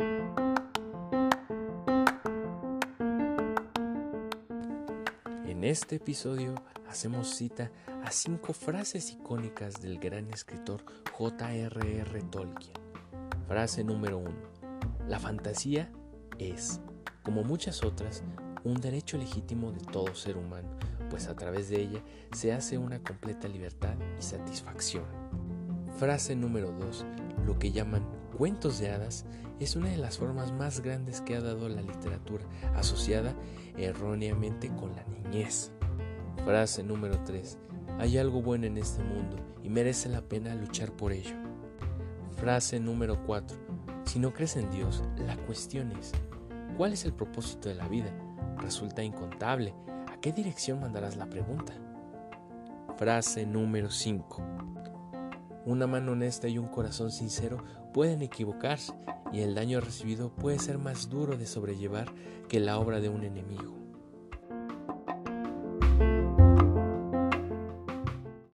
En este episodio hacemos cita a cinco frases icónicas del gran escritor J.R.R. Tolkien. Frase número uno. La fantasía es, como muchas otras, un derecho legítimo de todo ser humano, pues a través de ella se hace una completa libertad y satisfacción. Frase número 2. Lo que llaman cuentos de hadas es una de las formas más grandes que ha dado la literatura, asociada erróneamente con la niñez. Frase número 3. Hay algo bueno en este mundo y merece la pena luchar por ello. Frase número 4. Si no crees en Dios, la cuestión es, ¿cuál es el propósito de la vida? Resulta incontable. ¿A qué dirección mandarás la pregunta? Frase número 5. Una mano honesta y un corazón sincero pueden equivocarse y el daño recibido puede ser más duro de sobrellevar que la obra de un enemigo.